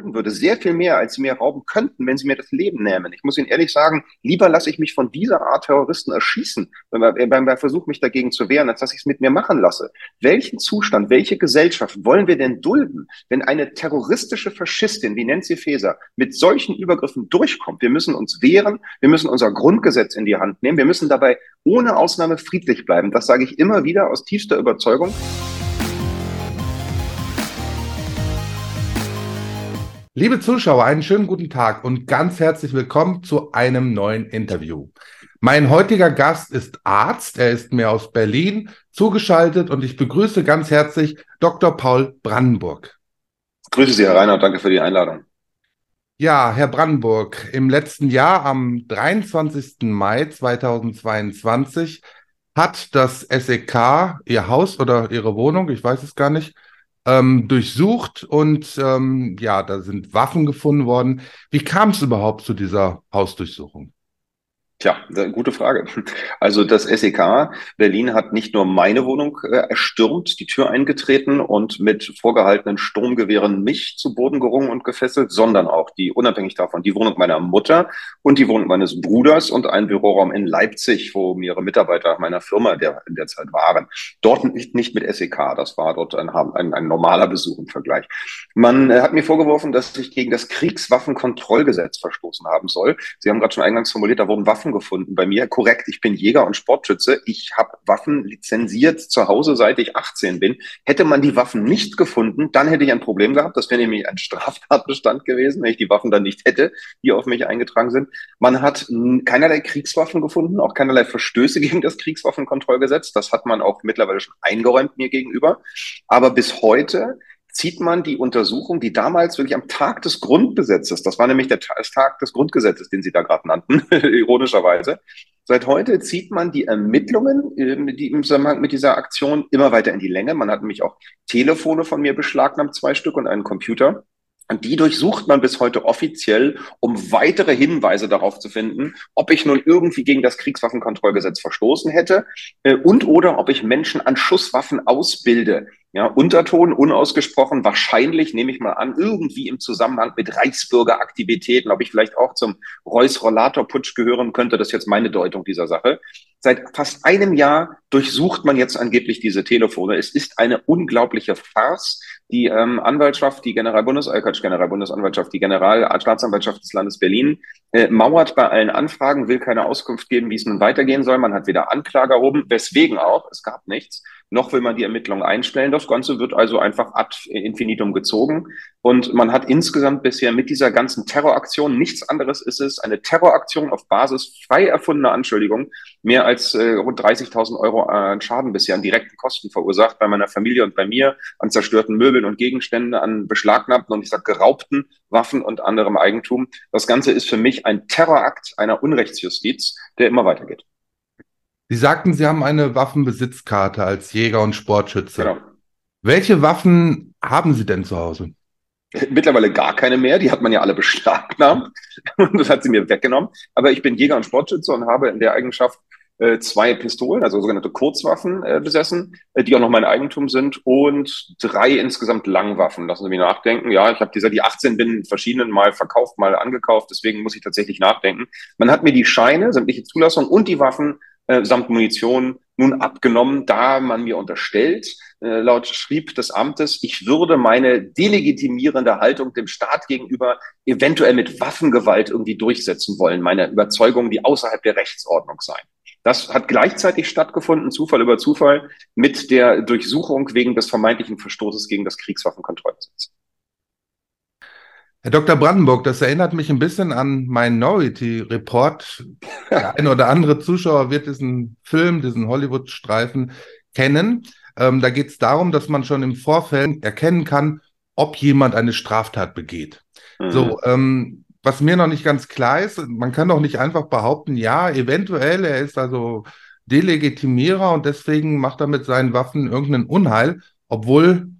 dulden würde, sehr viel mehr, als sie mir rauben könnten, wenn sie mir das Leben nähmen. Ich muss Ihnen ehrlich sagen, lieber lasse ich mich von dieser Art Terroristen erschießen, beim, beim Versuch, mich dagegen zu wehren, als dass ich es mit mir machen lasse. Welchen Zustand, welche Gesellschaft wollen wir denn dulden, wenn eine terroristische Faschistin wie Nancy Faeser mit solchen Übergriffen durchkommt? Wir müssen uns wehren, wir müssen unser Grundgesetz in die Hand nehmen, wir müssen dabei ohne Ausnahme friedlich bleiben. Das sage ich immer wieder aus tiefster Überzeugung. Liebe Zuschauer, einen schönen guten Tag und ganz herzlich willkommen zu einem neuen Interview. Mein heutiger Gast ist Arzt, er ist mir aus Berlin zugeschaltet und ich begrüße ganz herzlich Dr. Paul Brandenburg. Grüße Sie, Herr Reiner, und danke für die Einladung. Ja, Herr Brandenburg, im letzten Jahr, am 23. Mai 2022, hat das SEK Ihr Haus oder Ihre Wohnung, ich weiß es gar nicht, ähm, durchsucht und ähm, ja, da sind Waffen gefunden worden. Wie kam es überhaupt zu dieser Hausdurchsuchung? Tja, gute Frage. Also das SEK Berlin hat nicht nur meine Wohnung äh, erstürmt, die Tür eingetreten und mit vorgehaltenen Sturmgewehren mich zu Boden gerungen und gefesselt, sondern auch die, unabhängig davon, die Wohnung meiner Mutter und die Wohnung meines Bruders und einen Büroraum in Leipzig, wo mehrere Mitarbeiter meiner Firma der, in der Zeit waren. Dort nicht, nicht mit SEK, das war dort ein, ein, ein normaler Besuch im Vergleich. Man äh, hat mir vorgeworfen, dass ich gegen das Kriegswaffenkontrollgesetz verstoßen haben soll. Sie haben gerade schon eingangs formuliert, da wurden Waffen Waffen gefunden bei mir. Korrekt, ich bin Jäger und Sportschütze. Ich habe Waffen lizenziert zu Hause, seit ich 18 bin. Hätte man die Waffen nicht gefunden, dann hätte ich ein Problem gehabt. Das wäre nämlich ein Straftatbestand gewesen, wenn ich die Waffen dann nicht hätte, die auf mich eingetragen sind. Man hat keinerlei Kriegswaffen gefunden, auch keinerlei Verstöße gegen das Kriegswaffenkontrollgesetz. Das hat man auch mittlerweile schon eingeräumt mir gegenüber. Aber bis heute zieht man die Untersuchung, die damals wirklich am Tag des Grundgesetzes, das war nämlich der Tag des Grundgesetzes, den Sie da gerade nannten, ironischerweise, seit heute zieht man die Ermittlungen, ähm, die im Zusammenhang mit dieser Aktion immer weiter in die Länge. Man hat nämlich auch Telefone von mir beschlagnahmt, zwei Stück und einen Computer. Und die durchsucht man bis heute offiziell, um weitere Hinweise darauf zu finden, ob ich nun irgendwie gegen das Kriegswaffenkontrollgesetz verstoßen hätte äh, und oder ob ich Menschen an Schusswaffen ausbilde. Ja, Unterton unausgesprochen, wahrscheinlich nehme ich mal an, irgendwie im Zusammenhang mit Reichsbürgeraktivitäten, ob ich vielleicht auch zum Reuss-Rollator-Putsch gehören könnte, das ist jetzt meine Deutung dieser Sache. Seit fast einem Jahr durchsucht man jetzt angeblich diese Telefone. Es ist eine unglaubliche Farce. Die ähm, Anwaltschaft, die Generalbundes, äh, Generalbundesanwaltschaft, die Generalstaatsanwaltschaft des Landes Berlin äh, mauert bei allen Anfragen, will keine Auskunft geben, wie es nun weitergehen soll. Man hat weder Anklage erhoben, weswegen auch, es gab nichts noch will man die Ermittlungen einstellen. Das Ganze wird also einfach ad infinitum gezogen. Und man hat insgesamt bisher mit dieser ganzen Terroraktion, nichts anderes ist es, eine Terroraktion auf Basis frei erfundener Anschuldigungen, mehr als äh, rund 30.000 Euro an Schaden bisher an direkten Kosten verursacht bei meiner Familie und bei mir, an zerstörten Möbeln und Gegenständen, an beschlagnahmten und ich sag geraubten Waffen und anderem Eigentum. Das Ganze ist für mich ein Terrorakt einer Unrechtsjustiz, der immer weitergeht. Sie sagten, Sie haben eine Waffenbesitzkarte als Jäger und Sportschütze. Genau. Welche Waffen haben Sie denn zu Hause? Mittlerweile gar keine mehr, die hat man ja alle beschlagnahmt und das hat sie mir weggenommen. Aber ich bin Jäger und Sportschütze und habe in der Eigenschaft äh, zwei Pistolen, also sogenannte Kurzwaffen äh, besessen, äh, die auch noch mein Eigentum sind und drei insgesamt Langwaffen. Lassen Sie mich nachdenken. Ja, ich habe diese, die 18 bin verschiedenen Mal verkauft, mal angekauft, deswegen muss ich tatsächlich nachdenken. Man hat mir die Scheine, sämtliche Zulassungen und die Waffen äh, samt Munition nun abgenommen, da man mir unterstellt, äh, laut Schrieb des Amtes, ich würde meine delegitimierende Haltung dem Staat gegenüber eventuell mit Waffengewalt irgendwie durchsetzen wollen, meine Überzeugungen, die außerhalb der Rechtsordnung seien. Das hat gleichzeitig stattgefunden, Zufall über Zufall, mit der Durchsuchung wegen des vermeintlichen Verstoßes gegen das Kriegswaffenkontrollgesetz. Herr Dr. Brandenburg, das erinnert mich ein bisschen an Minority Report. Der eine oder andere Zuschauer wird diesen Film, diesen Hollywood-Streifen kennen. Ähm, da geht es darum, dass man schon im Vorfeld erkennen kann, ob jemand eine Straftat begeht. Mhm. So, ähm, was mir noch nicht ganz klar ist, man kann doch nicht einfach behaupten, ja, eventuell, er ist also Delegitimierer und deswegen macht er mit seinen Waffen irgendeinen Unheil, obwohl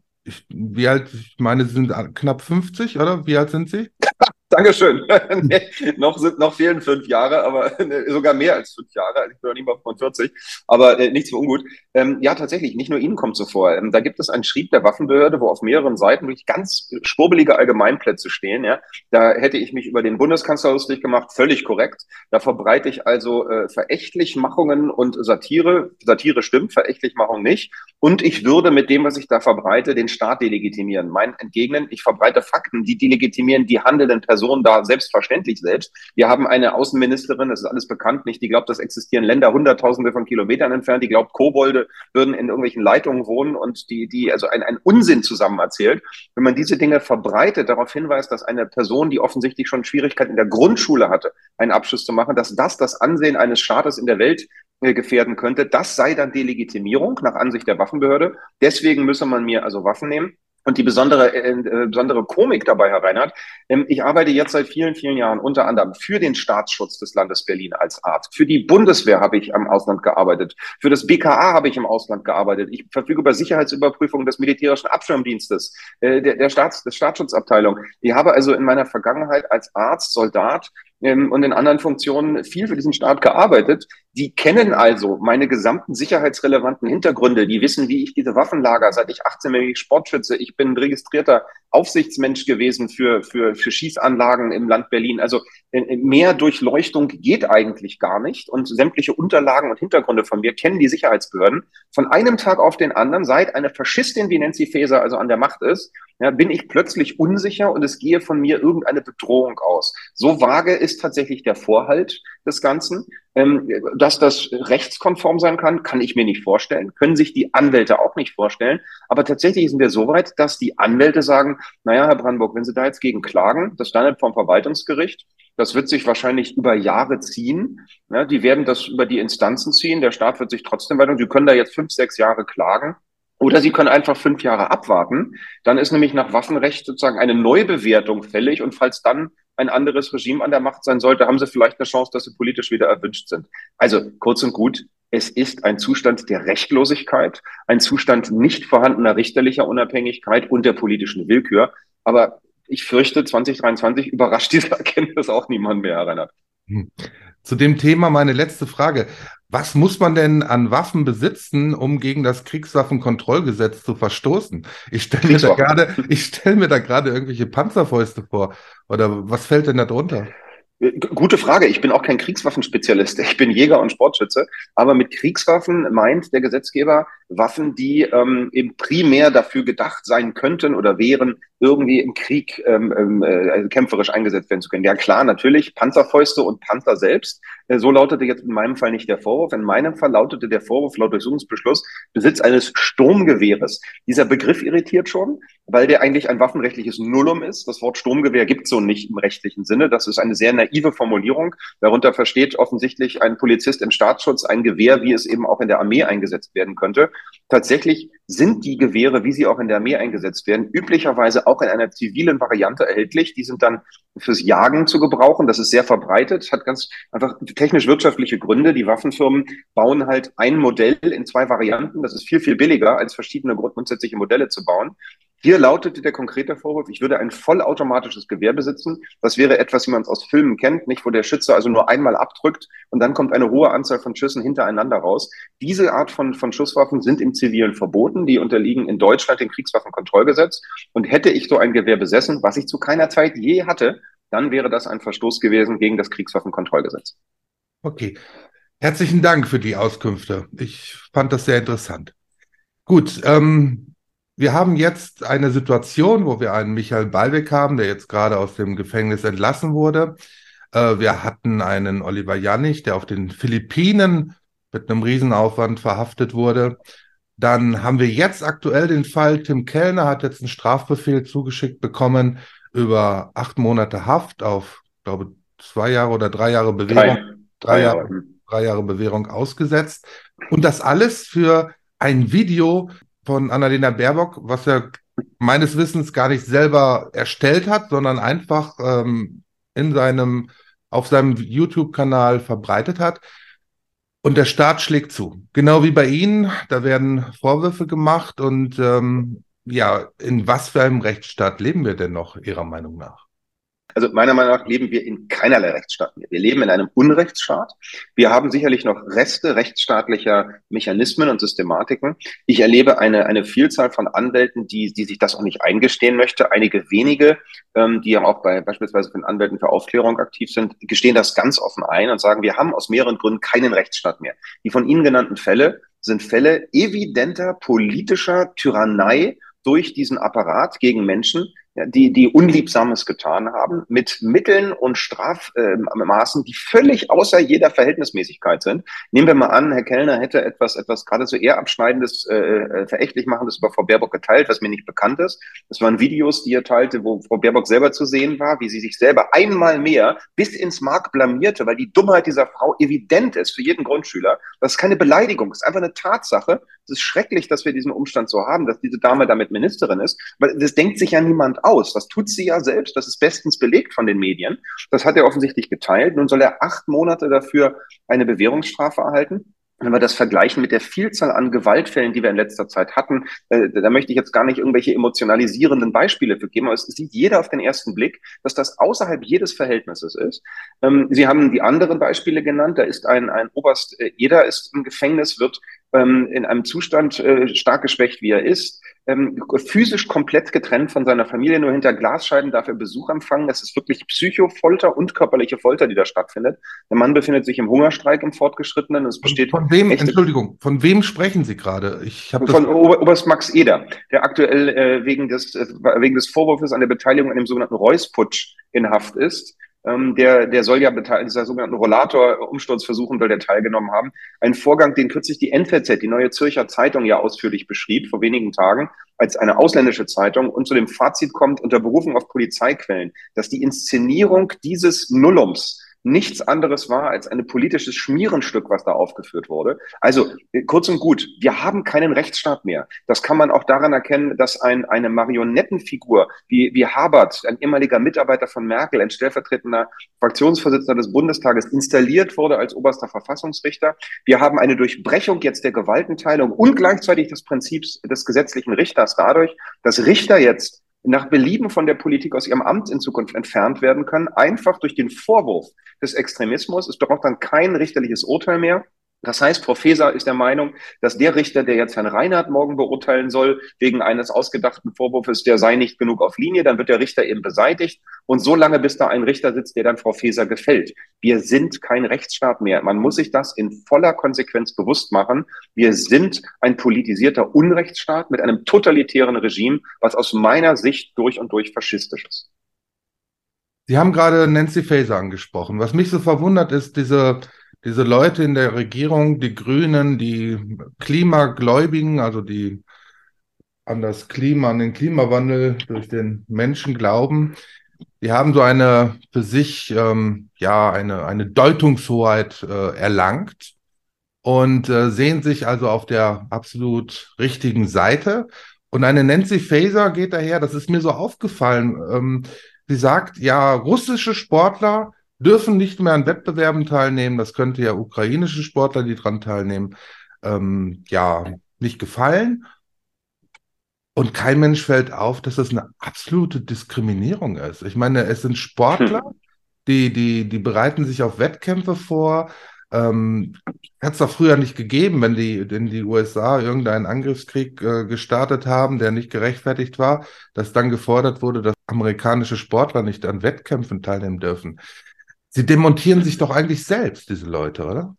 wie alt, ich meine, Sie sind knapp 50, oder? Wie alt sind Sie? Dankeschön. nee, noch, sind, noch fehlen fünf Jahre, aber sogar mehr als fünf Jahre. Ich bin noch nicht mal von 40, aber äh, nichts für ungut. Ähm, ja, tatsächlich, nicht nur Ihnen kommt so vor. Ähm, da gibt es einen Schrieb der Waffenbehörde, wo auf mehreren Seiten wirklich ganz schwurbelige Allgemeinplätze stehen. Ja? Da hätte ich mich über den Bundeskanzler lustig gemacht, völlig korrekt. Da verbreite ich also äh, Verächtlichmachungen und Satire. Satire stimmt, Verächtlichmachung nicht. Und ich würde mit dem, was ich da verbreite, den Staat delegitimieren. Mein Entgegnen, ich verbreite Fakten, die delegitimieren die handelnden Personen da selbstverständlich selbst. Wir haben eine Außenministerin, das ist alles bekannt, nicht, die glaubt, das existieren Länder hunderttausende von Kilometern entfernt, die glaubt, Kobolde würden in irgendwelchen Leitungen wohnen und die, die also ein, ein Unsinn zusammen erzählt. Wenn man diese Dinge verbreitet, darauf hinweist, dass eine Person, die offensichtlich schon Schwierigkeiten in der Grundschule hatte, einen Abschluss zu machen, dass das das Ansehen eines Staates in der Welt äh, gefährden könnte, das sei dann Delegitimierung nach Ansicht der Waffenbehörde. Deswegen müsse man mir also Waffen nehmen. Und die besondere, äh, äh, besondere Komik dabei, Herr Reinhardt, ähm, ich arbeite jetzt seit vielen, vielen Jahren unter anderem für den Staatsschutz des Landes Berlin als Arzt. Für die Bundeswehr habe ich am Ausland gearbeitet. Für das BKA habe ich im Ausland gearbeitet. Ich verfüge über Sicherheitsüberprüfungen des militärischen Abschirmdienstes, äh, der, der Staats, der Staatsschutzabteilung. Ich habe also in meiner Vergangenheit als Arzt, Soldat ähm, und in anderen Funktionen viel für diesen Staat gearbeitet. Die kennen also meine gesamten sicherheitsrelevanten Hintergründe. Die wissen, wie ich diese Waffenlager, seit ich 18 bin, Sportschütze, ich bin registrierter Aufsichtsmensch gewesen für, für, für Schießanlagen im Land Berlin. Also äh, mehr Durchleuchtung geht eigentlich gar nicht. Und sämtliche Unterlagen und Hintergründe von mir kennen die Sicherheitsbehörden. Von einem Tag auf den anderen, seit eine Faschistin wie Nancy Faeser also an der Macht ist, ja, bin ich plötzlich unsicher und es gehe von mir irgendeine Bedrohung aus. So vage ist tatsächlich der Vorhalt des Ganzen. Ähm, dass das rechtskonform sein kann, kann ich mir nicht vorstellen, können sich die Anwälte auch nicht vorstellen. Aber tatsächlich sind wir so weit, dass die Anwälte sagen, naja, Herr Brandenburg, wenn Sie da jetzt gegen klagen, das landet vom Verwaltungsgericht, das wird sich wahrscheinlich über Jahre ziehen. Ja, die werden das über die Instanzen ziehen. Der Staat wird sich trotzdem weiter. Sie können da jetzt fünf, sechs Jahre klagen. Oder Sie können einfach fünf Jahre abwarten. Dann ist nämlich nach Waffenrecht sozusagen eine Neubewertung fällig. Und falls dann ein anderes Regime an der Macht sein sollte, haben Sie vielleicht eine Chance, dass Sie politisch wieder erwünscht sind. Also kurz und gut, es ist ein Zustand der Rechtlosigkeit, ein Zustand nicht vorhandener richterlicher Unabhängigkeit und der politischen Willkür. Aber ich fürchte, 2023 überrascht diese Erkenntnis auch niemand mehr, Herr Reinhardt. Hm. Zu dem Thema meine letzte Frage. Was muss man denn an Waffen besitzen, um gegen das Kriegswaffenkontrollgesetz zu verstoßen? Ich stelle mir da gerade, ich stelle mir da gerade irgendwelche Panzerfäuste vor. Oder was fällt denn da drunter? Gute Frage. Ich bin auch kein Kriegswaffenspezialist. Ich bin Jäger und Sportschütze. Aber mit Kriegswaffen meint der Gesetzgeber Waffen, die ähm, eben primär dafür gedacht sein könnten oder wären, irgendwie im Krieg ähm, ähm, äh, also kämpferisch eingesetzt werden zu können. Ja klar, natürlich Panzerfäuste und Panzer selbst. Äh, so lautete jetzt in meinem Fall nicht der Vorwurf. In meinem Fall lautete der Vorwurf laut Durchsuchungsbeschluss Besitz eines Sturmgewehres. Dieser Begriff irritiert schon, weil der eigentlich ein waffenrechtliches Nullum ist. Das Wort Sturmgewehr gibt so nicht im rechtlichen Sinne. Das ist eine sehr naive Formulierung. Darunter versteht offensichtlich ein Polizist im Staatsschutz ein Gewehr, wie es eben auch in der Armee eingesetzt werden könnte. Tatsächlich sind die Gewehre, wie sie auch in der Armee eingesetzt werden, üblicherweise auch in einer zivilen Variante erhältlich. Die sind dann fürs Jagen zu gebrauchen. Das ist sehr verbreitet, hat ganz einfach technisch-wirtschaftliche Gründe. Die Waffenfirmen bauen halt ein Modell in zwei Varianten. Das ist viel, viel billiger, als verschiedene grundsätzliche Modelle zu bauen. Hier lautete der konkrete Vorwurf, ich würde ein vollautomatisches Gewehr besitzen. Das wäre etwas, wie man es aus Filmen kennt, nicht, wo der Schütze also nur einmal abdrückt und dann kommt eine hohe Anzahl von Schüssen hintereinander raus. Diese Art von, von Schusswaffen sind im Zivilen verboten. Die unterliegen in Deutschland dem Kriegswaffenkontrollgesetz. Und hätte ich so ein Gewehr besessen, was ich zu keiner Zeit je hatte, dann wäre das ein Verstoß gewesen gegen das Kriegswaffenkontrollgesetz. Okay. Herzlichen Dank für die Auskünfte. Ich fand das sehr interessant. Gut, ähm, wir haben jetzt eine Situation, wo wir einen Michael Ballweg haben, der jetzt gerade aus dem Gefängnis entlassen wurde. Äh, wir hatten einen Oliver Jannig, der auf den Philippinen mit einem Riesenaufwand verhaftet wurde. Dann haben wir jetzt aktuell den Fall, Tim Kellner hat jetzt einen Strafbefehl zugeschickt bekommen über acht Monate Haft auf, glaube zwei Jahre oder drei Jahre Bewährung. Drei, drei, Jahre, drei Jahre Bewährung ausgesetzt. Und das alles für ein Video, von Annalena Baerbock, was er meines Wissens gar nicht selber erstellt hat, sondern einfach ähm, in seinem, auf seinem YouTube-Kanal verbreitet hat. Und der Staat schlägt zu. Genau wie bei Ihnen, da werden Vorwürfe gemacht und ähm, ja, in was für einem Rechtsstaat leben wir denn noch, Ihrer Meinung nach? Also meiner Meinung nach leben wir in keinerlei Rechtsstaat mehr. Wir leben in einem Unrechtsstaat. Wir haben sicherlich noch Reste rechtsstaatlicher Mechanismen und Systematiken. Ich erlebe eine, eine Vielzahl von Anwälten, die, die sich das auch nicht eingestehen möchte. Einige wenige, ähm, die ja auch bei beispielsweise von Anwälten für Aufklärung aktiv sind, gestehen das ganz offen ein und sagen, wir haben aus mehreren Gründen keinen Rechtsstaat mehr. Die von Ihnen genannten Fälle sind Fälle evidenter politischer Tyrannei durch diesen Apparat gegen Menschen, die, die Unliebsames getan haben, mit Mitteln und Strafmaßen, die völlig außer jeder Verhältnismäßigkeit sind. Nehmen wir mal an, Herr Kellner hätte etwas, etwas geradezu eher abschneidendes, äh, äh, verächtlich machendes über Frau Baerbock geteilt, was mir nicht bekannt ist. Das waren Videos, die er teilte, wo Frau Baerbock selber zu sehen war, wie sie sich selber einmal mehr bis ins Mark blamierte, weil die Dummheit dieser Frau evident ist für jeden Grundschüler. Das ist keine Beleidigung, das ist einfach eine Tatsache. Es ist schrecklich, dass wir diesen Umstand so haben, dass diese Dame damit Ministerin ist, weil das denkt sich ja niemand aus. Das tut sie ja selbst. Das ist bestens belegt von den Medien. Das hat er offensichtlich geteilt. Nun soll er acht Monate dafür eine Bewährungsstrafe erhalten wenn wir das vergleichen mit der Vielzahl an Gewaltfällen, die wir in letzter Zeit hatten, äh, da möchte ich jetzt gar nicht irgendwelche emotionalisierenden Beispiele für geben, aber es sieht jeder auf den ersten Blick, dass das außerhalb jedes Verhältnisses ist. Ähm, Sie haben die anderen Beispiele genannt. Da ist ein, ein Oberst, äh, jeder ist im Gefängnis, wird ähm, in einem Zustand äh, stark geschwächt, wie er ist, ähm, physisch komplett getrennt von seiner Familie, nur hinter Glasscheiben darf er Besuch empfangen. Das ist wirklich Psychofolter und körperliche Folter, die da stattfindet. Der Mann befindet sich im Hungerstreik im Fortgeschrittenen. Es besteht von wem, Entschuldigung, von wem sprechen Sie gerade? Ich habe von Ober Oberst Max Eder, der aktuell äh, wegen, des, äh, wegen des Vorwurfs an der Beteiligung an dem sogenannten Reuss-Putsch in Haft ist. Ähm, der, der soll ja dieser sogenannten Rollator-Umsturzversuchen soll der teilgenommen haben. Ein Vorgang, den kürzlich die NZZ, die Neue Zürcher Zeitung, ja ausführlich beschrieb, vor wenigen Tagen, als eine ausländische Zeitung und zu dem Fazit kommt, unter Berufung auf Polizeiquellen, dass die Inszenierung dieses Nullums nichts anderes war als ein politisches Schmierenstück, was da aufgeführt wurde. Also kurz und gut, wir haben keinen Rechtsstaat mehr. Das kann man auch daran erkennen, dass ein, eine Marionettenfigur wie, wie Habert, ein ehemaliger Mitarbeiter von Merkel, ein stellvertretender Fraktionsvorsitzender des Bundestages, installiert wurde als oberster Verfassungsrichter. Wir haben eine Durchbrechung jetzt der Gewaltenteilung und gleichzeitig des Prinzips des gesetzlichen Richters dadurch, dass Richter jetzt nach Belieben von der Politik aus ihrem Amt in Zukunft entfernt werden können, einfach durch den Vorwurf des Extremismus. Es braucht dann kein richterliches Urteil mehr. Das heißt, Frau Feser ist der Meinung, dass der Richter, der jetzt Herrn Reinhardt morgen beurteilen soll, wegen eines ausgedachten Vorwurfs, der sei nicht genug auf Linie, dann wird der Richter eben beseitigt. Und so lange, bis da ein Richter sitzt, der dann Frau Feser gefällt. Wir sind kein Rechtsstaat mehr. Man muss sich das in voller Konsequenz bewusst machen. Wir sind ein politisierter Unrechtsstaat mit einem totalitären Regime, was aus meiner Sicht durch und durch faschistisch ist. Sie haben gerade Nancy Faeser angesprochen. Was mich so verwundert ist, diese diese Leute in der Regierung, die Grünen, die Klimagläubigen, also die an das Klima, an den Klimawandel durch den Menschen glauben, die haben so eine für sich, ähm, ja, eine, eine Deutungshoheit äh, erlangt und äh, sehen sich also auf der absolut richtigen Seite. Und eine Nancy Faeser geht daher, das ist mir so aufgefallen, ähm, sie sagt, ja, russische Sportler dürfen nicht mehr an Wettbewerben teilnehmen. Das könnte ja ukrainische Sportler, die daran teilnehmen, ähm, ja, nicht gefallen. Und kein Mensch fällt auf, dass das eine absolute Diskriminierung ist. Ich meine, es sind Sportler, hm. die, die, die bereiten sich auf Wettkämpfe vor. Ähm, Hat es doch früher nicht gegeben, wenn die, wenn die USA irgendeinen Angriffskrieg äh, gestartet haben, der nicht gerechtfertigt war, dass dann gefordert wurde, dass amerikanische Sportler nicht an Wettkämpfen teilnehmen dürfen. Sie demontieren sich doch eigentlich selbst, diese Leute, oder?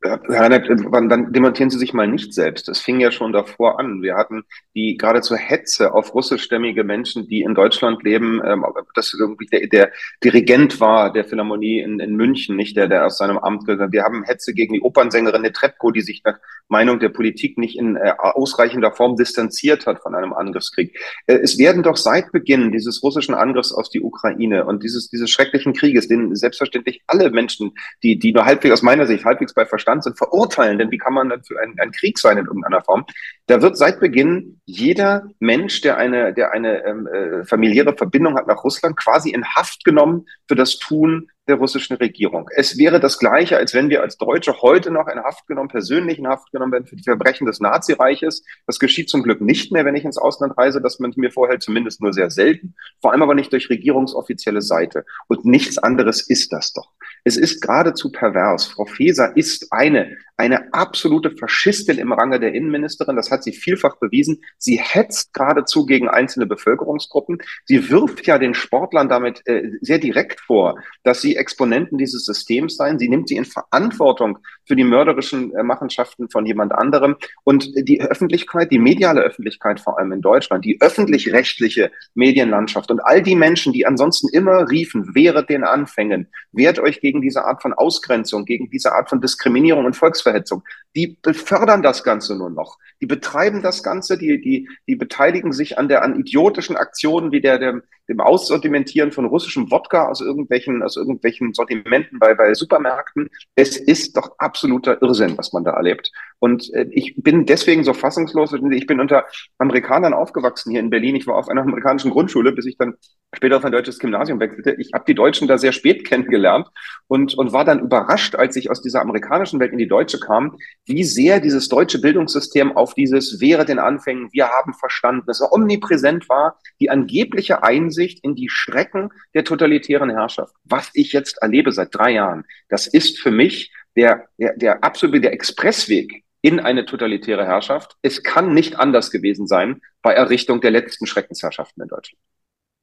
Reinhard, dann demontieren Sie sich mal nicht selbst. Es fing ja schon davor an. Wir hatten die geradezu Hetze auf russischstämmige Menschen, die in Deutschland leben, ähm, das irgendwie der, der Dirigent war der Philharmonie in, in München, nicht der, der aus seinem Amt gehört. Wir haben Hetze gegen die Opernsängerin Netrebko, die sich nach Meinung der Politik nicht in äh, ausreichender Form distanziert hat von einem Angriffskrieg. Äh, es werden doch seit Beginn dieses russischen Angriffs auf die Ukraine und dieses, dieses schrecklichen Krieges, den selbstverständlich alle Menschen, die, die nur halbwegs aus meiner Sicht halbwegs bei Verstand sind, verurteilen. Denn wie kann man dann für einen, einen Krieg sein in irgendeiner Form? Da wird seit Beginn jeder Mensch, der eine, der eine ähm, äh, familiäre Verbindung hat nach Russland, quasi in Haft genommen für das Tun der russischen Regierung. Es wäre das Gleiche, als wenn wir als Deutsche heute noch in Haft genommen, persönlich in Haft genommen werden für die Verbrechen des Nazireiches. Das geschieht zum Glück nicht mehr, wenn ich ins Ausland reise, dass man mir vorhält, zumindest nur sehr selten, vor allem aber nicht durch regierungsoffizielle Seite. Und nichts anderes ist das doch. Es ist geradezu pervers. Frau Faeser ist eine, eine absolute Faschistin im Range der Innenministerin. Das hat sie vielfach bewiesen. Sie hetzt geradezu gegen einzelne Bevölkerungsgruppen. Sie wirft ja den Sportlern damit äh, sehr direkt vor, dass sie Exponenten dieses Systems seien. Sie nimmt sie in Verantwortung für die mörderischen äh, Machenschaften von jemand anderem. Und die Öffentlichkeit, die mediale Öffentlichkeit vor allem in Deutschland, die öffentlich-rechtliche Medienlandschaft und all die Menschen, die ansonsten immer riefen, wehret den Anfängen, wehrt euch gegen diese Art von Ausgrenzung, gegen diese Art von Diskriminierung und Volksverhetzung, Volksverhetzung die befördern das Ganze nur noch. Die betreiben das Ganze, die, die, die beteiligen sich an der, an idiotischen Aktionen wie der, der dem Aussortimentieren von russischem Wodka aus irgendwelchen, aus irgendwelchen Sortimenten bei, bei Supermärkten. Es ist doch absoluter Irrsinn, was man da erlebt. Und äh, ich bin deswegen so fassungslos. Ich bin unter Amerikanern aufgewachsen hier in Berlin. Ich war auf einer amerikanischen Grundschule, bis ich dann später auf ein deutsches Gymnasium wechselte. Ich habe die Deutschen da sehr spät kennengelernt und, und war dann überrascht, als ich aus dieser amerikanischen Welt in die deutsche kam, wie sehr dieses deutsche Bildungssystem auf dieses wäre den Anfängen, wir haben verstanden, das omnipräsent war, die angebliche Einsicht in die Schrecken der totalitären Herrschaft. Was ich jetzt erlebe seit drei Jahren, das ist für mich der, der, der absolute der Expressweg in eine totalitäre Herrschaft. Es kann nicht anders gewesen sein bei Errichtung der letzten Schreckensherrschaften in Deutschland.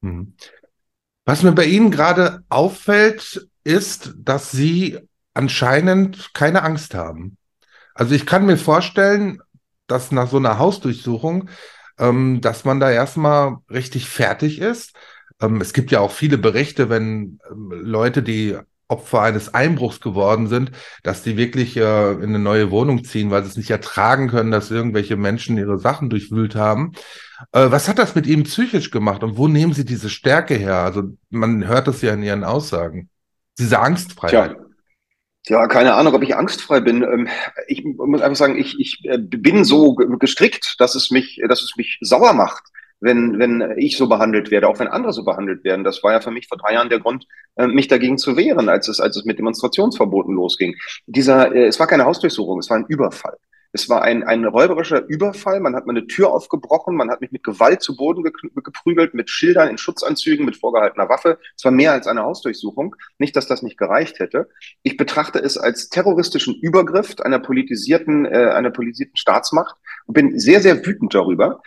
Mhm. Was mir bei Ihnen gerade auffällt, ist, dass Sie anscheinend keine Angst haben. Also ich kann mir vorstellen, dass nach so einer Hausdurchsuchung, ähm, dass man da erstmal richtig fertig ist. Ähm, es gibt ja auch viele Berichte, wenn ähm, Leute, die Opfer eines Einbruchs geworden sind, dass die wirklich äh, in eine neue Wohnung ziehen, weil sie es nicht ertragen können, dass irgendwelche Menschen ihre Sachen durchwühlt haben. Äh, was hat das mit ihm psychisch gemacht und wo nehmen Sie diese Stärke her? Also man hört das ja in Ihren Aussagen. Diese Angstfreiheit. Tja. Ja, keine Ahnung, ob ich angstfrei bin. Ähm, ich muss einfach sagen, ich, ich äh, bin so gestrickt, dass es mich, dass es mich sauer macht, wenn, wenn ich so behandelt werde, auch wenn andere so behandelt werden. Das war ja für mich vor drei Jahren der Grund, äh, mich dagegen zu wehren, als es, als es mit Demonstrationsverboten losging. Dieser, äh, es war keine Hausdurchsuchung, es war ein Überfall. Es war ein, ein räuberischer Überfall. Man hat meine Tür aufgebrochen. Man hat mich mit Gewalt zu Boden geprügelt, mit Schildern in Schutzanzügen, mit vorgehaltener Waffe. Es war mehr als eine Hausdurchsuchung. Nicht, dass das nicht gereicht hätte. Ich betrachte es als terroristischen Übergriff einer politisierten, äh, einer politisierten Staatsmacht und bin sehr, sehr wütend darüber,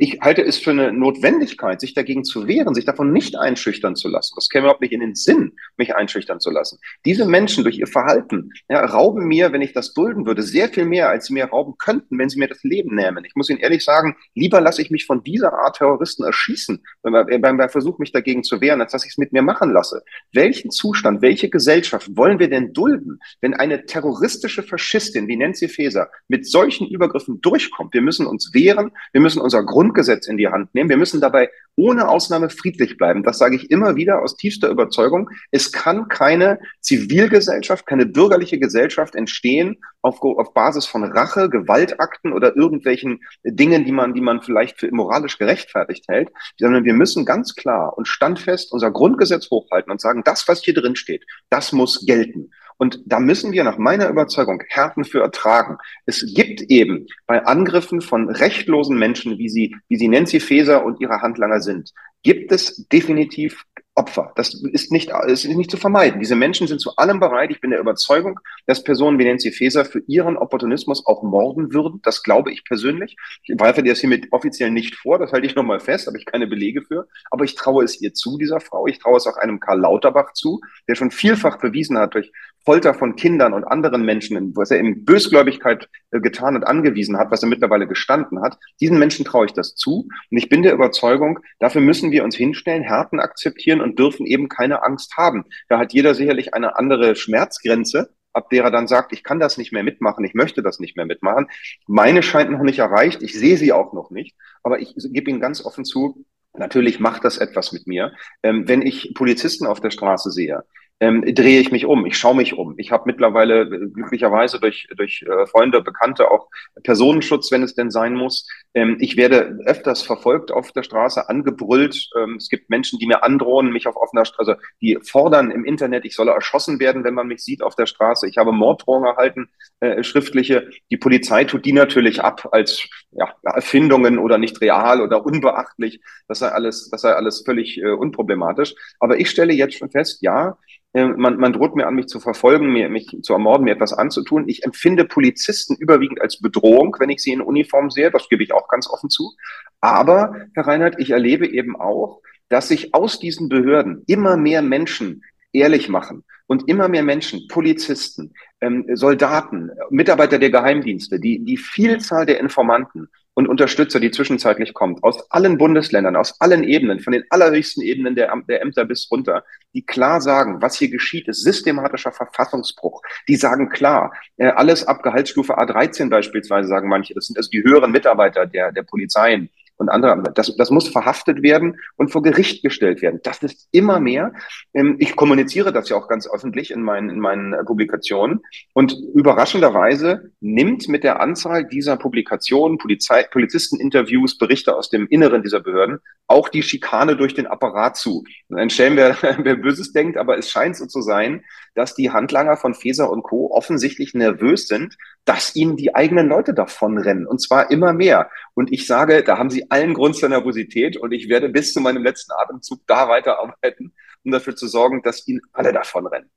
ich halte es für eine Notwendigkeit, sich dagegen zu wehren, sich davon nicht einschüchtern zu lassen. Das käme überhaupt nicht in den Sinn, mich einschüchtern zu lassen. Diese Menschen durch ihr Verhalten ja, rauben mir, wenn ich das dulden würde, sehr viel mehr, als sie mir rauben könnten, wenn sie mir das Leben nehmen. Ich muss Ihnen ehrlich sagen, lieber lasse ich mich von dieser Art Terroristen erschießen, beim, beim Versuch, mich dagegen zu wehren, als dass ich es mit mir machen lasse. Welchen Zustand, welche Gesellschaft wollen wir denn dulden, wenn eine terroristische Faschistin wie Nancy Faeser mit solchen Übergriffen durchkommt? Wir müssen uns wehren, wir müssen unser unser Grundgesetz in die Hand nehmen. Wir müssen dabei ohne Ausnahme friedlich bleiben. Das sage ich immer wieder aus tiefster Überzeugung. Es kann keine Zivilgesellschaft, keine bürgerliche Gesellschaft entstehen auf, auf Basis von Rache, Gewaltakten oder irgendwelchen Dingen, die man, die man vielleicht für moralisch gerechtfertigt hält, sondern wir müssen ganz klar und standfest unser Grundgesetz hochhalten und sagen, das, was hier drin steht, das muss gelten. Und da müssen wir nach meiner Überzeugung Härten für ertragen. Es gibt eben bei Angriffen von rechtlosen Menschen, wie sie, wie sie Nancy Faeser und ihre Handlanger sind, gibt es definitiv Opfer. Das ist nicht, ist nicht zu vermeiden. Diese Menschen sind zu allem bereit. Ich bin der Überzeugung, dass Personen wie Nancy Faeser für ihren Opportunismus auch morden würden. Das glaube ich persönlich. Ich werfe dir das hiermit offiziell nicht vor. Das halte ich nochmal fest. Habe ich keine Belege für. Aber ich traue es ihr zu, dieser Frau. Ich traue es auch einem Karl Lauterbach zu, der schon vielfach bewiesen hat durch Folter von Kindern und anderen Menschen, was er in Bösgläubigkeit äh, getan und angewiesen hat, was er mittlerweile gestanden hat. Diesen Menschen traue ich das zu. Und ich bin der Überzeugung, dafür müssen wir uns hinstellen, Härten akzeptieren und dürfen eben keine Angst haben. Da hat jeder sicherlich eine andere Schmerzgrenze, ab der er dann sagt, ich kann das nicht mehr mitmachen, ich möchte das nicht mehr mitmachen. Meine scheint noch nicht erreicht, ich sehe sie auch noch nicht, aber ich gebe Ihnen ganz offen zu, natürlich macht das etwas mit mir. Ähm, wenn ich Polizisten auf der Straße sehe, ähm, drehe ich mich um, ich schaue mich um. Ich habe mittlerweile äh, glücklicherweise durch, durch äh, Freunde, Bekannte auch Personenschutz, wenn es denn sein muss. Ähm, ich werde öfters verfolgt auf der Straße, angebrüllt. Ähm, es gibt Menschen, die mir androhen, mich auf offener Straße, also die fordern im Internet, ich solle erschossen werden, wenn man mich sieht auf der Straße. Ich habe Morddrohungen erhalten, äh, schriftliche. Die Polizei tut die natürlich ab als ja, Erfindungen oder nicht real oder unbeachtlich. Das sei alles, das sei alles völlig äh, unproblematisch. Aber ich stelle jetzt schon fest, ja, man, man droht mir an, mich zu verfolgen, mir, mich zu ermorden, mir etwas anzutun. Ich empfinde Polizisten überwiegend als Bedrohung, wenn ich sie in Uniform sehe. Das gebe ich auch ganz offen zu. Aber, Herr Reinhardt, ich erlebe eben auch, dass sich aus diesen Behörden immer mehr Menschen ehrlich machen und immer mehr Menschen, Polizisten, ähm, Soldaten, Mitarbeiter der Geheimdienste, die, die Vielzahl der Informanten und Unterstützer, die zwischenzeitlich kommt, aus allen Bundesländern, aus allen Ebenen, von den allerhöchsten Ebenen der, der Ämter bis runter, die klar sagen, was hier geschieht, ist systematischer Verfassungsbruch. Die sagen klar, äh, alles ab Gehaltsstufe A13 beispielsweise, sagen manche, das sind also die höheren Mitarbeiter der, der Polizeien, und andere. Das, das muss verhaftet werden und vor Gericht gestellt werden. Das ist immer mehr. Ähm, ich kommuniziere das ja auch ganz öffentlich in meinen, in meinen äh, Publikationen. Und überraschenderweise nimmt mit der Anzahl dieser Publikationen, Polizei, Polizisteninterviews, Berichte aus dem Inneren dieser Behörden auch die Schikane durch den Apparat zu. Ein Schelm, wer, wer Böses denkt, aber es scheint so zu sein, dass die Handlanger von Feser und Co. offensichtlich nervös sind, dass ihnen die eigenen Leute davonrennen. Und zwar immer mehr. Und ich sage, da haben sie allen Grund zur Nervosität und ich werde bis zu meinem letzten Atemzug da weiterarbeiten, um dafür zu sorgen, dass ihnen alle davonrennen.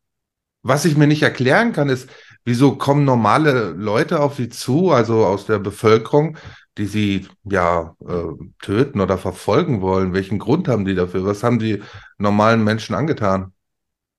Was ich mir nicht erklären kann, ist, wieso kommen normale Leute auf sie zu, also aus der Bevölkerung, die sie ja äh, töten oder verfolgen wollen? Welchen Grund haben die dafür? Was haben die normalen Menschen angetan?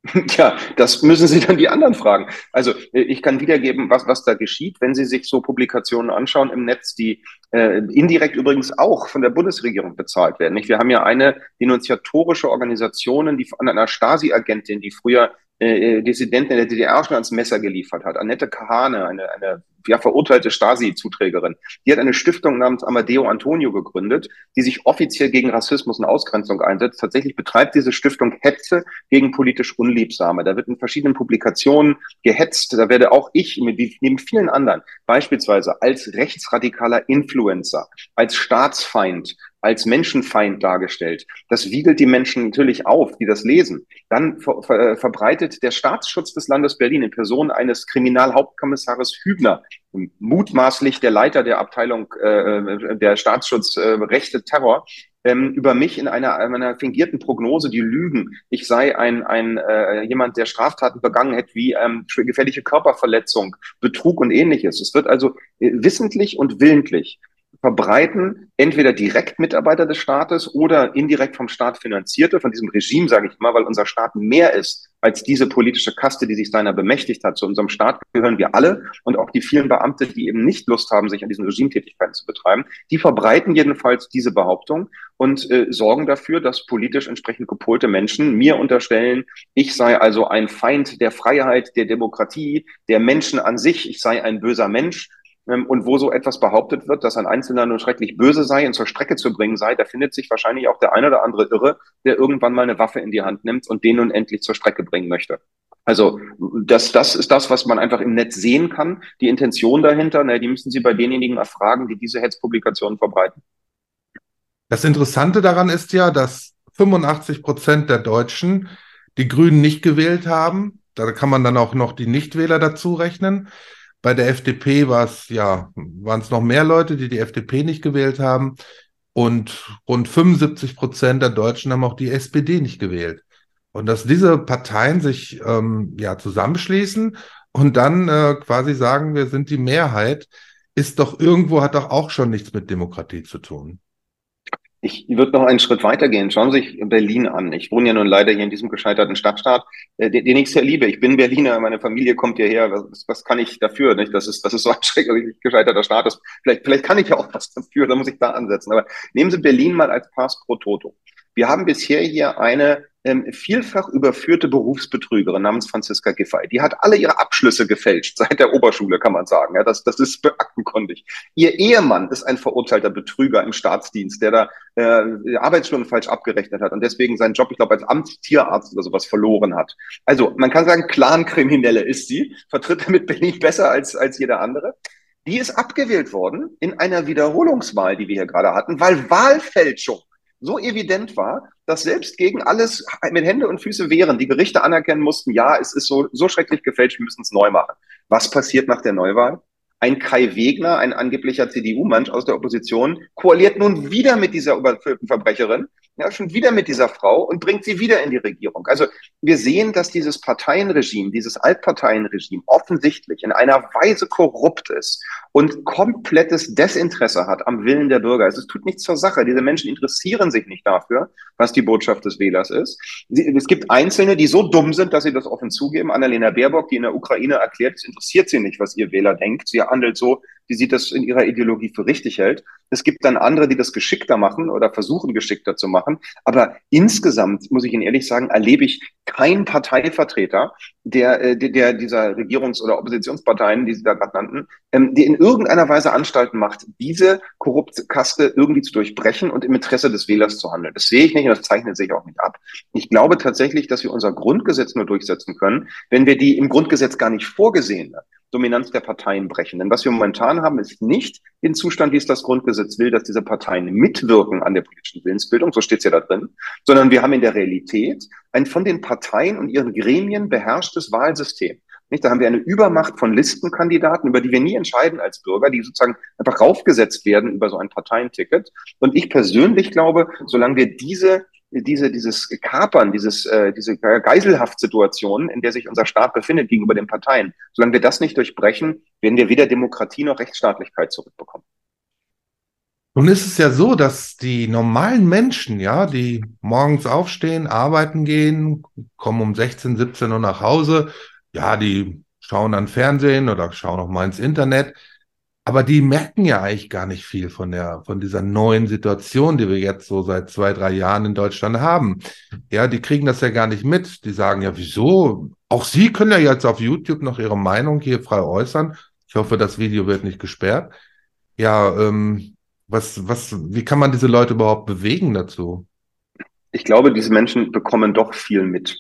Tja, das müssen Sie dann die anderen fragen. Also äh, ich kann wiedergeben, was, was da geschieht, wenn Sie sich so Publikationen anschauen im Netz, die äh, indirekt übrigens auch von der Bundesregierung bezahlt werden. Nicht? Wir haben ja eine denunziatorische Organisation, die von einer Stasi-Agentin, die früher äh, Dissidenten in der DDR schon ans Messer geliefert hat. Annette Kahane, eine, eine ja, verurteilte Stasi-Zuträgerin, die hat eine Stiftung namens Amadeo Antonio gegründet, die sich offiziell gegen Rassismus und Ausgrenzung einsetzt. Tatsächlich betreibt diese Stiftung Hetze gegen politisch Unliebsame. Da wird in verschiedenen Publikationen gehetzt. Da werde auch ich, neben vielen anderen, beispielsweise als rechtsradikaler Influencer, als Staatsfeind, als Menschenfeind dargestellt. Das wiegelt die Menschen natürlich auf, die das lesen. Dann ver ver äh, verbreitet der Staatsschutz des Landes Berlin in Person eines Kriminalhauptkommissares Hübner, mutmaßlich der Leiter der Abteilung äh, der Staatsschutz äh, Terror, ähm, über mich in einer, einer fingierten Prognose, die lügen. Ich sei ein, ein äh, jemand, der Straftaten begangen hätte, wie ähm, gefährliche Körperverletzung, Betrug und ähnliches. Es wird also äh, wissentlich und willentlich verbreiten entweder direkt Mitarbeiter des Staates oder indirekt vom Staat finanzierte, von diesem Regime, sage ich mal, weil unser Staat mehr ist als diese politische Kaste, die sich seiner bemächtigt hat. Zu unserem Staat gehören wir alle und auch die vielen Beamte, die eben nicht Lust haben, sich an diesen Regimetätigkeiten zu betreiben, die verbreiten jedenfalls diese Behauptung und äh, sorgen dafür, dass politisch entsprechend gepolte Menschen mir unterstellen, ich sei also ein Feind der Freiheit, der Demokratie, der Menschen an sich, ich sei ein böser Mensch und wo so etwas behauptet wird, dass ein Einzelner nur schrecklich böse sei und zur Strecke zu bringen sei, da findet sich wahrscheinlich auch der eine oder andere Irre, der irgendwann mal eine Waffe in die Hand nimmt und den nun endlich zur Strecke bringen möchte. Also das, das ist das, was man einfach im Netz sehen kann. Die Intention dahinter, na, die müssen Sie bei denjenigen erfragen, die diese Hetzpublikationen verbreiten. Das Interessante daran ist ja, dass 85 Prozent der Deutschen die Grünen nicht gewählt haben. Da kann man dann auch noch die Nichtwähler dazu rechnen. Bei der FDP war es ja, waren es noch mehr Leute, die die FDP nicht gewählt haben. Und rund 75 Prozent der Deutschen haben auch die SPD nicht gewählt. Und dass diese Parteien sich ähm, ja zusammenschließen und dann äh, quasi sagen, wir sind die Mehrheit, ist doch irgendwo, hat doch auch schon nichts mit Demokratie zu tun. Ich würde noch einen Schritt weiter gehen. Schauen Sie sich Berlin an. Ich wohne ja nun leider hier in diesem gescheiterten Stadtstaat, den, den ich sehr liebe. Ich bin Berliner, meine Familie kommt hierher. Was, was kann ich dafür? Nicht? Das ist, das ist so ein schrecklich gescheiterter Staat. Das, vielleicht, vielleicht kann ich ja auch was dafür. Da muss ich da ansetzen. Aber nehmen Sie Berlin mal als Pass pro Toto. Wir haben bisher hier eine ähm, vielfach überführte Berufsbetrügerin namens Franziska Giffey. Die hat alle ihre Abschlüsse gefälscht, seit der Oberschule, kann man sagen. Ja, das, das ist beaktenkundig. Ihr Ehemann ist ein verurteilter Betrüger im Staatsdienst, der da äh, Arbeitsstunden falsch abgerechnet hat und deswegen seinen Job, ich glaube, als Amtstierarzt oder sowas verloren hat. Also man kann sagen, Clan-Kriminelle ist sie, vertritt damit Berlin besser als, als jeder andere. Die ist abgewählt worden in einer Wiederholungswahl, die wir hier gerade hatten, weil Wahlfälschung so evident war, dass selbst gegen alles mit Hände und Füße wehren, die Gerichte anerkennen mussten, ja, es ist so, so schrecklich gefälscht, wir müssen es neu machen. Was passiert nach der Neuwahl? Ein Kai Wegner, ein angeblicher CDU-Mensch aus der Opposition, koaliert nun wieder mit dieser überfüllten Verbrecherin ja, schon wieder mit dieser Frau und bringt sie wieder in die Regierung. Also wir sehen, dass dieses Parteienregime, dieses Altparteienregime offensichtlich in einer Weise korrupt ist und komplettes Desinteresse hat am Willen der Bürger. Es tut nichts zur Sache. Diese Menschen interessieren sich nicht dafür, was die Botschaft des Wählers ist. Es gibt Einzelne, die so dumm sind, dass sie das offen zugeben. Annalena Baerbock, die in der Ukraine erklärt, es interessiert sie nicht, was ihr Wähler denkt. Sie handelt so, wie sie das in ihrer Ideologie für richtig hält. Es gibt dann andere, die das geschickter machen oder versuchen geschickter zu machen. Aber insgesamt, muss ich Ihnen ehrlich sagen, erlebe ich keinen Parteivertreter, der, äh, der, der dieser Regierungs- oder Oppositionsparteien, die Sie da gerade nannten, ähm, die in irgendeiner Weise Anstalten macht, diese korrupte Kaste irgendwie zu durchbrechen und im Interesse des Wählers zu handeln. Das sehe ich nicht und das zeichnet sich auch nicht ab. Ich glaube tatsächlich, dass wir unser Grundgesetz nur durchsetzen können, wenn wir die im Grundgesetz gar nicht vorgesehene Dominanz der Parteien brechen. Denn was wir momentan haben, ist nicht den Zustand, wie es das Grundgesetz will, dass diese Parteien mitwirken an der politischen Willensbildung, so steht es ja da drin, sondern wir haben in der Realität ein von den Parteien und ihren Gremien beherrschtes Wahlsystem. Nicht? Da haben wir eine Übermacht von Listenkandidaten, über die wir nie entscheiden als Bürger, die sozusagen einfach raufgesetzt werden über so ein Parteienticket. Und ich persönlich glaube, solange wir diese diese, dieses Kapern, dieses, äh, diese Geiselhaftsituation, in der sich unser Staat befindet gegenüber den Parteien, solange wir das nicht durchbrechen, werden wir weder Demokratie noch Rechtsstaatlichkeit zurückbekommen. Nun ist es ja so, dass die normalen Menschen, ja, die morgens aufstehen, arbeiten gehen, kommen um 16, 17 Uhr nach Hause, ja, die schauen dann Fernsehen oder schauen auch mal ins Internet, aber die merken ja eigentlich gar nicht viel von der, von dieser neuen Situation, die wir jetzt so seit zwei, drei Jahren in Deutschland haben. Ja, die kriegen das ja gar nicht mit. Die sagen ja, wieso? Auch Sie können ja jetzt auf YouTube noch Ihre Meinung hier frei äußern. Ich hoffe, das Video wird nicht gesperrt. Ja, ähm, was, was, wie kann man diese Leute überhaupt bewegen dazu? Ich glaube, diese Menschen bekommen doch viel mit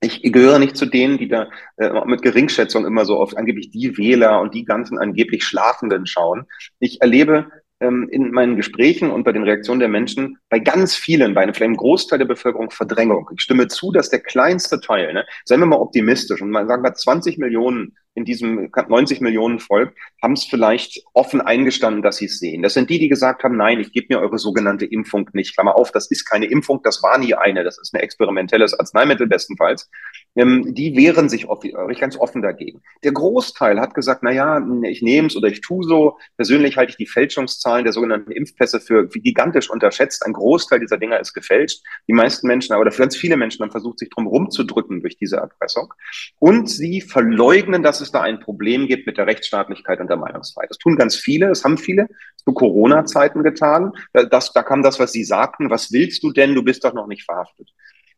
ich gehöre nicht zu denen, die da äh, mit Geringschätzung immer so oft angeblich die Wähler und die ganzen angeblich Schlafenden schauen. Ich erlebe ähm, in meinen Gesprächen und bei den Reaktionen der Menschen bei ganz vielen, bei einem, vielleicht einem Großteil der Bevölkerung Verdrängung. Ich stimme zu, dass der kleinste Teil, ne, seien wir mal optimistisch und mal sagen wir 20 Millionen in diesem 90 Millionen Volk haben es vielleicht offen eingestanden, dass sie es sehen. Das sind die, die gesagt haben, nein, ich gebe mir eure sogenannte Impfung nicht. Klammer auf, das ist keine Impfung, das war nie eine, das ist ein experimentelles Arzneimittel bestenfalls. Ähm, die wehren sich off ganz offen dagegen. Der Großteil hat gesagt, na ja, ich nehme es oder ich tue so. Persönlich halte ich die Fälschungszahlen der sogenannten Impfpässe für gigantisch unterschätzt. Ein Großteil dieser Dinger ist gefälscht. Die meisten Menschen, aber ganz viele Menschen haben versucht, sich drum rumzudrücken durch diese Erpressung. Und sie verleugnen, dass es da ein Problem gibt mit der Rechtsstaatlichkeit und der Meinungsfreiheit. Das tun ganz viele, das haben viele zu Corona-Zeiten getan. Das, da kam das, was Sie sagten, was willst du denn, du bist doch noch nicht verhaftet.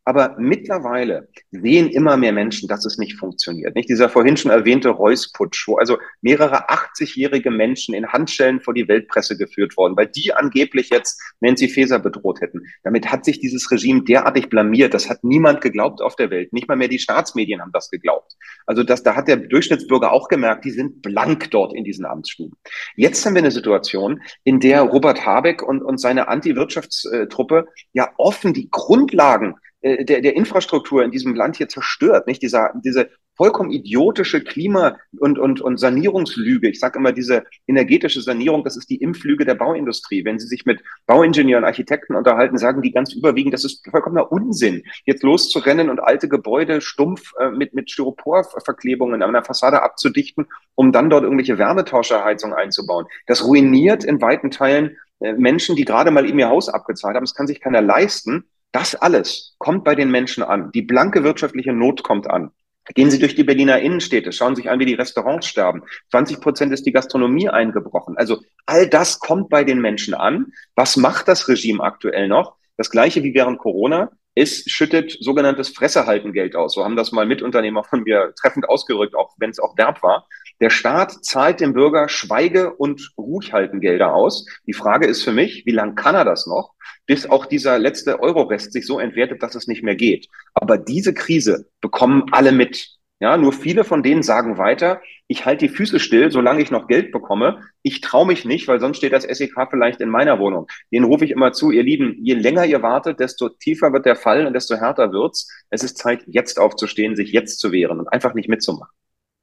Aber mittlerweile sehen immer mehr Menschen, dass es nicht funktioniert. Nicht dieser vorhin schon erwähnte Reus-Putsch, wo also mehrere 80-jährige Menschen in Handschellen vor die Weltpresse geführt worden, weil die angeblich jetzt Nancy Faeser bedroht hätten. Damit hat sich dieses Regime derartig blamiert. Das hat niemand geglaubt auf der Welt. Nicht mal mehr die Staatsmedien haben das geglaubt. Also das, da hat der Durchschnittsbürger auch gemerkt, die sind blank dort in diesen Amtsstuben. Jetzt haben wir eine Situation, in der Robert Habeck und, und seine Anti-Wirtschaftstruppe ja offen die Grundlagen äh, der, der Infrastruktur in diesem Land hier zerstört, nicht? Dieser, diese vollkommen idiotische Klima- und, und, und Sanierungslüge. Ich sage immer, diese energetische Sanierung, das ist die Impflüge der Bauindustrie. Wenn Sie sich mit Bauingenieuren, Architekten unterhalten, sagen die ganz überwiegend, das ist vollkommener Unsinn, jetzt loszurennen und alte Gebäude stumpf äh, mit, mit Styroporverklebungen an der Fassade abzudichten, um dann dort irgendwelche Wärmetauscherheizungen einzubauen. Das ruiniert in weiten Teilen äh, Menschen, die gerade mal eben ihr Haus abgezahlt haben. Das kann sich keiner leisten das alles kommt bei den Menschen an. Die blanke wirtschaftliche Not kommt an. Gehen Sie durch die Berliner Innenstädte, schauen Sie sich an, wie die Restaurants sterben. 20 Prozent ist die Gastronomie eingebrochen. Also all das kommt bei den Menschen an. Was macht das Regime aktuell noch? Das gleiche wie während Corona. es schüttet sogenanntes Fressehaltengeld aus. So haben das mal Mitunternehmer von mir treffend ausgerückt, auch wenn es auch derb war. Der Staat zahlt dem Bürger Schweige- und Ruhighaltengelder aus. Die Frage ist für mich, wie lange kann er das noch, bis auch dieser letzte Euro-Rest sich so entwertet, dass es nicht mehr geht. Aber diese Krise bekommen alle mit. Ja, nur viele von denen sagen weiter, ich halte die Füße still, solange ich noch Geld bekomme. Ich traue mich nicht, weil sonst steht das SEK vielleicht in meiner Wohnung. Den rufe ich immer zu, ihr Lieben, je länger ihr wartet, desto tiefer wird der Fall und desto härter wird's. Es ist Zeit, jetzt aufzustehen, sich jetzt zu wehren und einfach nicht mitzumachen.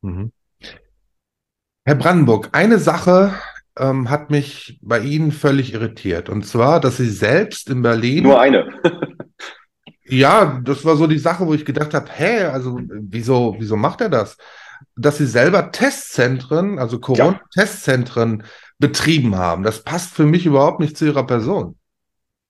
Mhm. Herr Brandenburg, eine Sache ähm, hat mich bei Ihnen völlig irritiert. Und zwar, dass Sie selbst in Berlin. Nur eine. Ja, das war so die Sache, wo ich gedacht habe, hä, also wieso, wieso macht er das? Dass sie selber Testzentren, also Corona-Testzentren betrieben haben. Das passt für mich überhaupt nicht zu ihrer Person.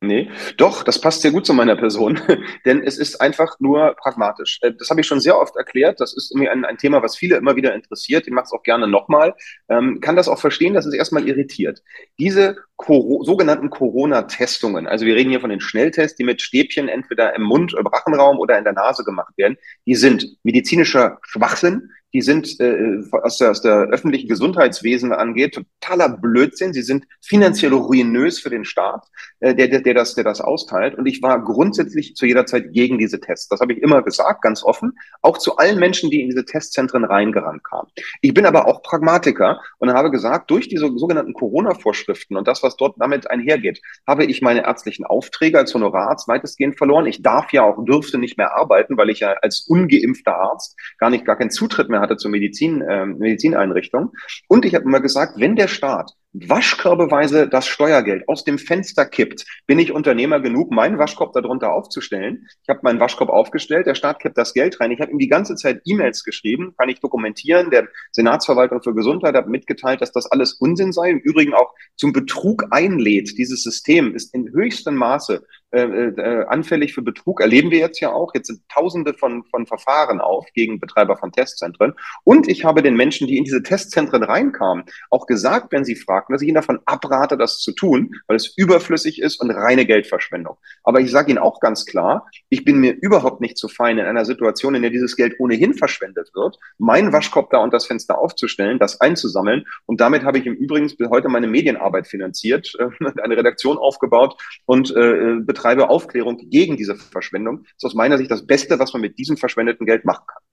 Nee, doch, das passt sehr gut zu meiner Person, denn es ist einfach nur pragmatisch. Äh, das habe ich schon sehr oft erklärt. Das ist irgendwie ein, ein Thema, was viele immer wieder interessiert. Ich mache es auch gerne nochmal. Ähm, kann das auch verstehen, dass es erstmal irritiert. Diese Coro sogenannten Corona-Testungen, also wir reden hier von den Schnelltests, die mit Stäbchen entweder im Mund, im Rachenraum oder in der Nase gemacht werden, die sind medizinischer Schwachsinn die sind, äh, was, der, was der öffentliche Gesundheitswesen angeht, totaler Blödsinn. Sie sind finanziell ruinös für den Staat, äh, der, der, der, das, der das austeilt. Und ich war grundsätzlich zu jeder Zeit gegen diese Tests. Das habe ich immer gesagt, ganz offen, auch zu allen Menschen, die in diese Testzentren reingerannt kamen. Ich bin aber auch Pragmatiker und habe gesagt, durch diese sogenannten Corona-Vorschriften und das, was dort damit einhergeht, habe ich meine ärztlichen Aufträge als Honorararzt weitestgehend verloren. Ich darf ja auch, dürfte nicht mehr arbeiten, weil ich ja als ungeimpfter Arzt gar nicht, gar keinen Zutritt mehr hatte zur Medizin, äh, Medizineinrichtung. Und ich habe immer gesagt, wenn der Staat waschkörbeweise das Steuergeld aus dem Fenster kippt, bin ich Unternehmer genug, meinen Waschkorb darunter aufzustellen. Ich habe meinen Waschkorb aufgestellt, der Staat kippt das Geld rein. Ich habe ihm die ganze Zeit E-Mails geschrieben, kann ich dokumentieren. Der Senatsverwaltung für Gesundheit hat mitgeteilt, dass das alles Unsinn sei. Im Übrigen auch zum Betrug einlädt. Dieses System ist in höchstem Maße äh, äh, anfällig für Betrug. Erleben wir jetzt ja auch. Jetzt sind Tausende von, von Verfahren auf gegen Betreiber von Testzentren. Und ich habe den Menschen, die in diese Testzentren reinkamen, auch gesagt, wenn sie fragen, dass ich ihnen davon abrate, das zu tun, weil es überflüssig ist und reine Geldverschwendung. Aber ich sage Ihnen auch ganz klar, ich bin mir überhaupt nicht zu fein in einer Situation, in der dieses Geld ohnehin verschwendet wird, meinen Waschkopf da unter das Fenster aufzustellen, das einzusammeln. Und damit habe ich im Übrigen bis heute meine Medienarbeit finanziert, äh, eine Redaktion aufgebaut und äh, betreibe Aufklärung gegen diese Verschwendung. Das ist aus meiner Sicht das Beste, was man mit diesem verschwendeten Geld machen kann.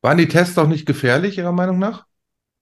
Waren die Tests auch nicht gefährlich, Ihrer Meinung nach?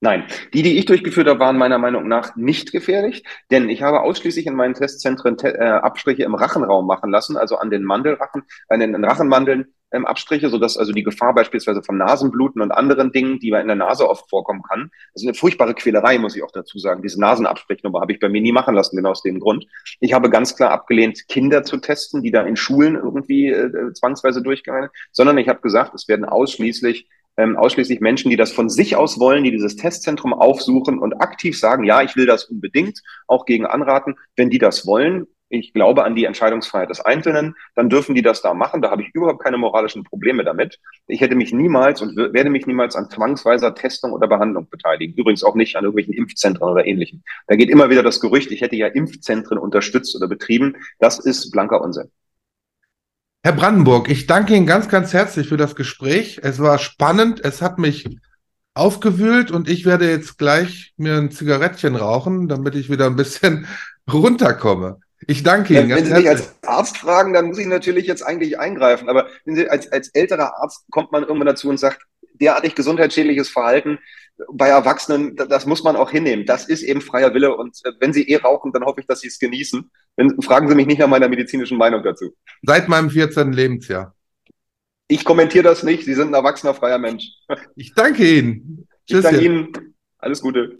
Nein, die, die ich durchgeführt habe, waren meiner Meinung nach nicht gefährlich, denn ich habe ausschließlich in meinen Testzentren te äh, Abstriche im Rachenraum machen lassen, also an den Mandelrachen, an den Rachenmandeln ähm, Abstriche, sodass also die Gefahr beispielsweise von Nasenbluten und anderen Dingen, die in der Nase oft vorkommen kann, das ist eine furchtbare Quälerei, muss ich auch dazu sagen. Diese Nasenabstrichnummer habe ich bei mir nie machen lassen, genau aus dem Grund. Ich habe ganz klar abgelehnt, Kinder zu testen, die da in Schulen irgendwie äh, zwangsweise durchgegangen sind, sondern ich habe gesagt, es werden ausschließlich ähm, ausschließlich Menschen, die das von sich aus wollen, die dieses Testzentrum aufsuchen und aktiv sagen, ja, ich will das unbedingt, auch gegen anraten. Wenn die das wollen, ich glaube an die Entscheidungsfreiheit des Einzelnen, dann dürfen die das da machen. Da habe ich überhaupt keine moralischen Probleme damit. Ich hätte mich niemals und werde mich niemals an zwangsweiser Testung oder Behandlung beteiligen. Übrigens auch nicht an irgendwelchen Impfzentren oder ähnlichem. Da geht immer wieder das Gerücht, ich hätte ja Impfzentren unterstützt oder betrieben. Das ist blanker Unsinn. Herr Brandenburg, ich danke Ihnen ganz, ganz herzlich für das Gespräch. Es war spannend, es hat mich aufgewühlt und ich werde jetzt gleich mir ein Zigarettchen rauchen, damit ich wieder ein bisschen runterkomme. Ich danke Ihnen. Ja, wenn Sie mich als Arzt fragen, dann muss ich natürlich jetzt eigentlich eingreifen. Aber Sie, als, als älterer Arzt kommt man irgendwann dazu und sagt, derartig gesundheitsschädliches Verhalten bei Erwachsenen, das muss man auch hinnehmen. Das ist eben freier Wille. Und äh, wenn Sie eh rauchen, dann hoffe ich, dass Sie es genießen. Dann fragen Sie mich nicht nach meiner medizinischen Meinung dazu. Seit meinem 14. Lebensjahr. Ich kommentiere das nicht. Sie sind ein erwachsener, freier Mensch. Ich danke Ihnen. Tschüss. Ich danke Ihnen. Alles Gute.